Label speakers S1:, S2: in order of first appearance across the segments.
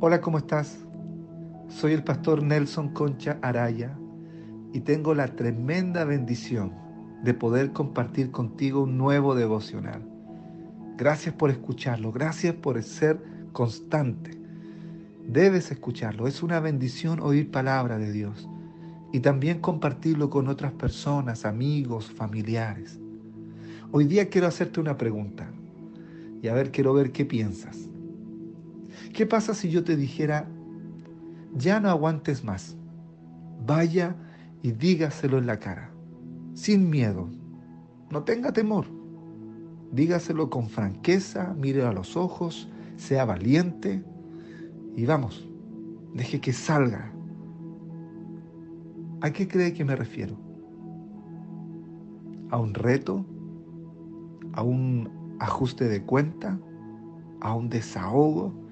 S1: Hola, ¿cómo estás? Soy el pastor Nelson Concha Araya y tengo la tremenda bendición de poder compartir contigo un nuevo devocional. Gracias por escucharlo, gracias por ser constante. Debes escucharlo, es una bendición oír palabra de Dios y también compartirlo con otras personas, amigos, familiares. Hoy día quiero hacerte una pregunta y a ver, quiero ver qué piensas. ¿Qué pasa si yo te dijera, ya no aguantes más? Vaya y dígaselo en la cara, sin miedo. No tenga temor. Dígaselo con franqueza, mire a los ojos, sea valiente y vamos, deje que salga. ¿A qué cree que me refiero? ¿A un reto? ¿A un ajuste de cuenta? ¿A un desahogo?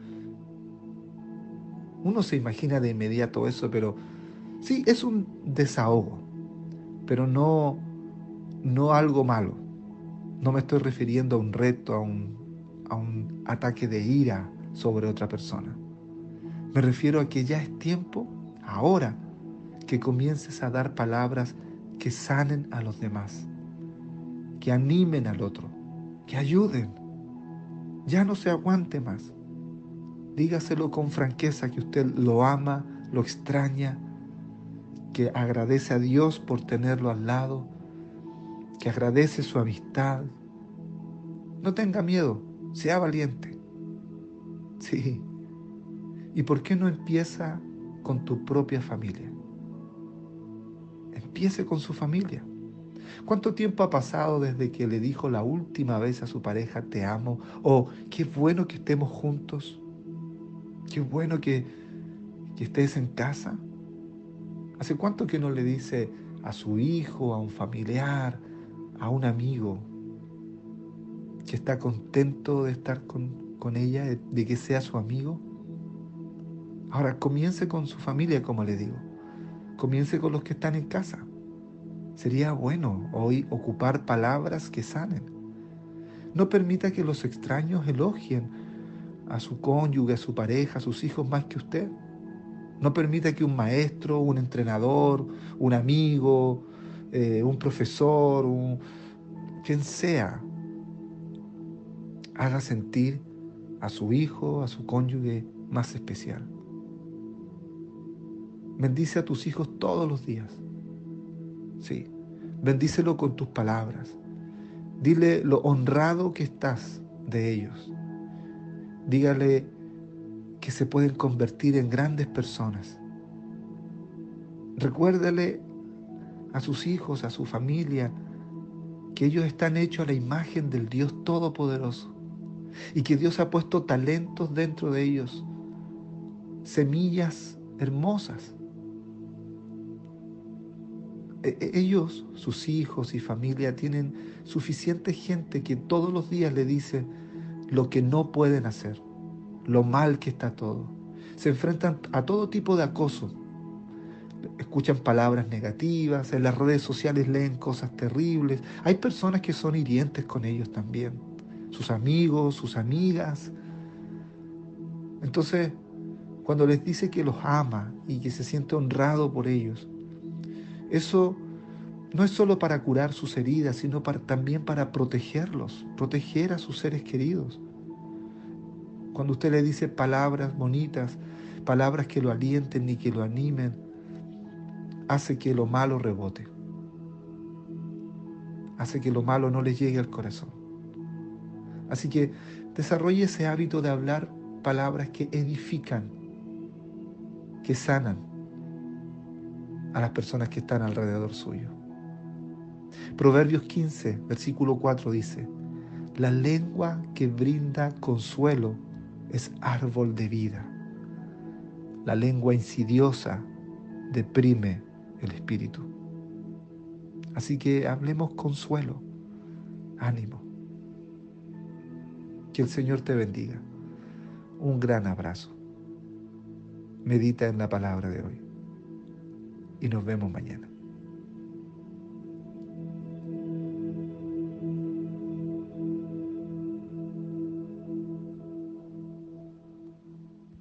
S1: Uno se imagina de inmediato eso, pero sí, es un desahogo, pero no, no algo malo. No me estoy refiriendo a un reto, a un, a un ataque de ira sobre otra persona. Me refiero a que ya es tiempo, ahora, que comiences a dar palabras que sanen a los demás, que animen al otro, que ayuden. Ya no se aguante más. Dígaselo con franqueza que usted lo ama, lo extraña, que agradece a Dios por tenerlo al lado, que agradece su amistad. No tenga miedo, sea valiente. Sí. ¿Y por qué no empieza con tu propia familia? Empiece con su familia. ¿Cuánto tiempo ha pasado desde que le dijo la última vez a su pareja, te amo? O qué bueno que estemos juntos. Qué bueno que, estés en casa. ¿Hace cuánto que no le dice a su hijo, a un familiar, a un amigo, que está contento de estar con, con ella, de que sea su amigo? Ahora comience con su familia, como le digo. Comience con los que están en casa. Sería bueno hoy ocupar palabras que sanen. No permita que los extraños elogien a su cónyuge, a su pareja, a sus hijos más que usted. No permita que un maestro, un entrenador, un amigo, eh, un profesor, quien sea, haga sentir a su hijo, a su cónyuge más especial. Bendice a tus hijos todos los días. Sí, bendícelo con tus palabras. Dile lo honrado que estás de ellos. Dígale que se pueden convertir en grandes personas. Recuérdale a sus hijos, a su familia, que ellos están hechos a la imagen del Dios Todopoderoso y que Dios ha puesto talentos dentro de ellos, semillas hermosas. E, e, ellos, sus hijos y familia, tienen suficiente gente que todos los días le dice, lo que no pueden hacer, lo mal que está todo. Se enfrentan a todo tipo de acoso. Escuchan palabras negativas, en las redes sociales leen cosas terribles. Hay personas que son hirientes con ellos también, sus amigos, sus amigas. Entonces, cuando les dice que los ama y que se siente honrado por ellos, eso no es solo para curar sus heridas, sino también para protegerlos, proteger a sus seres queridos. Cuando usted le dice palabras bonitas, palabras que lo alienten y que lo animen, hace que lo malo rebote. Hace que lo malo no le llegue al corazón. Así que desarrolle ese hábito de hablar palabras que edifican, que sanan a las personas que están alrededor suyo. Proverbios 15, versículo 4 dice, la lengua que brinda consuelo es árbol de vida. La lengua insidiosa deprime el espíritu. Así que hablemos consuelo, ánimo. Que el Señor te bendiga. Un gran abrazo. Medita en la palabra de hoy. Y nos vemos mañana.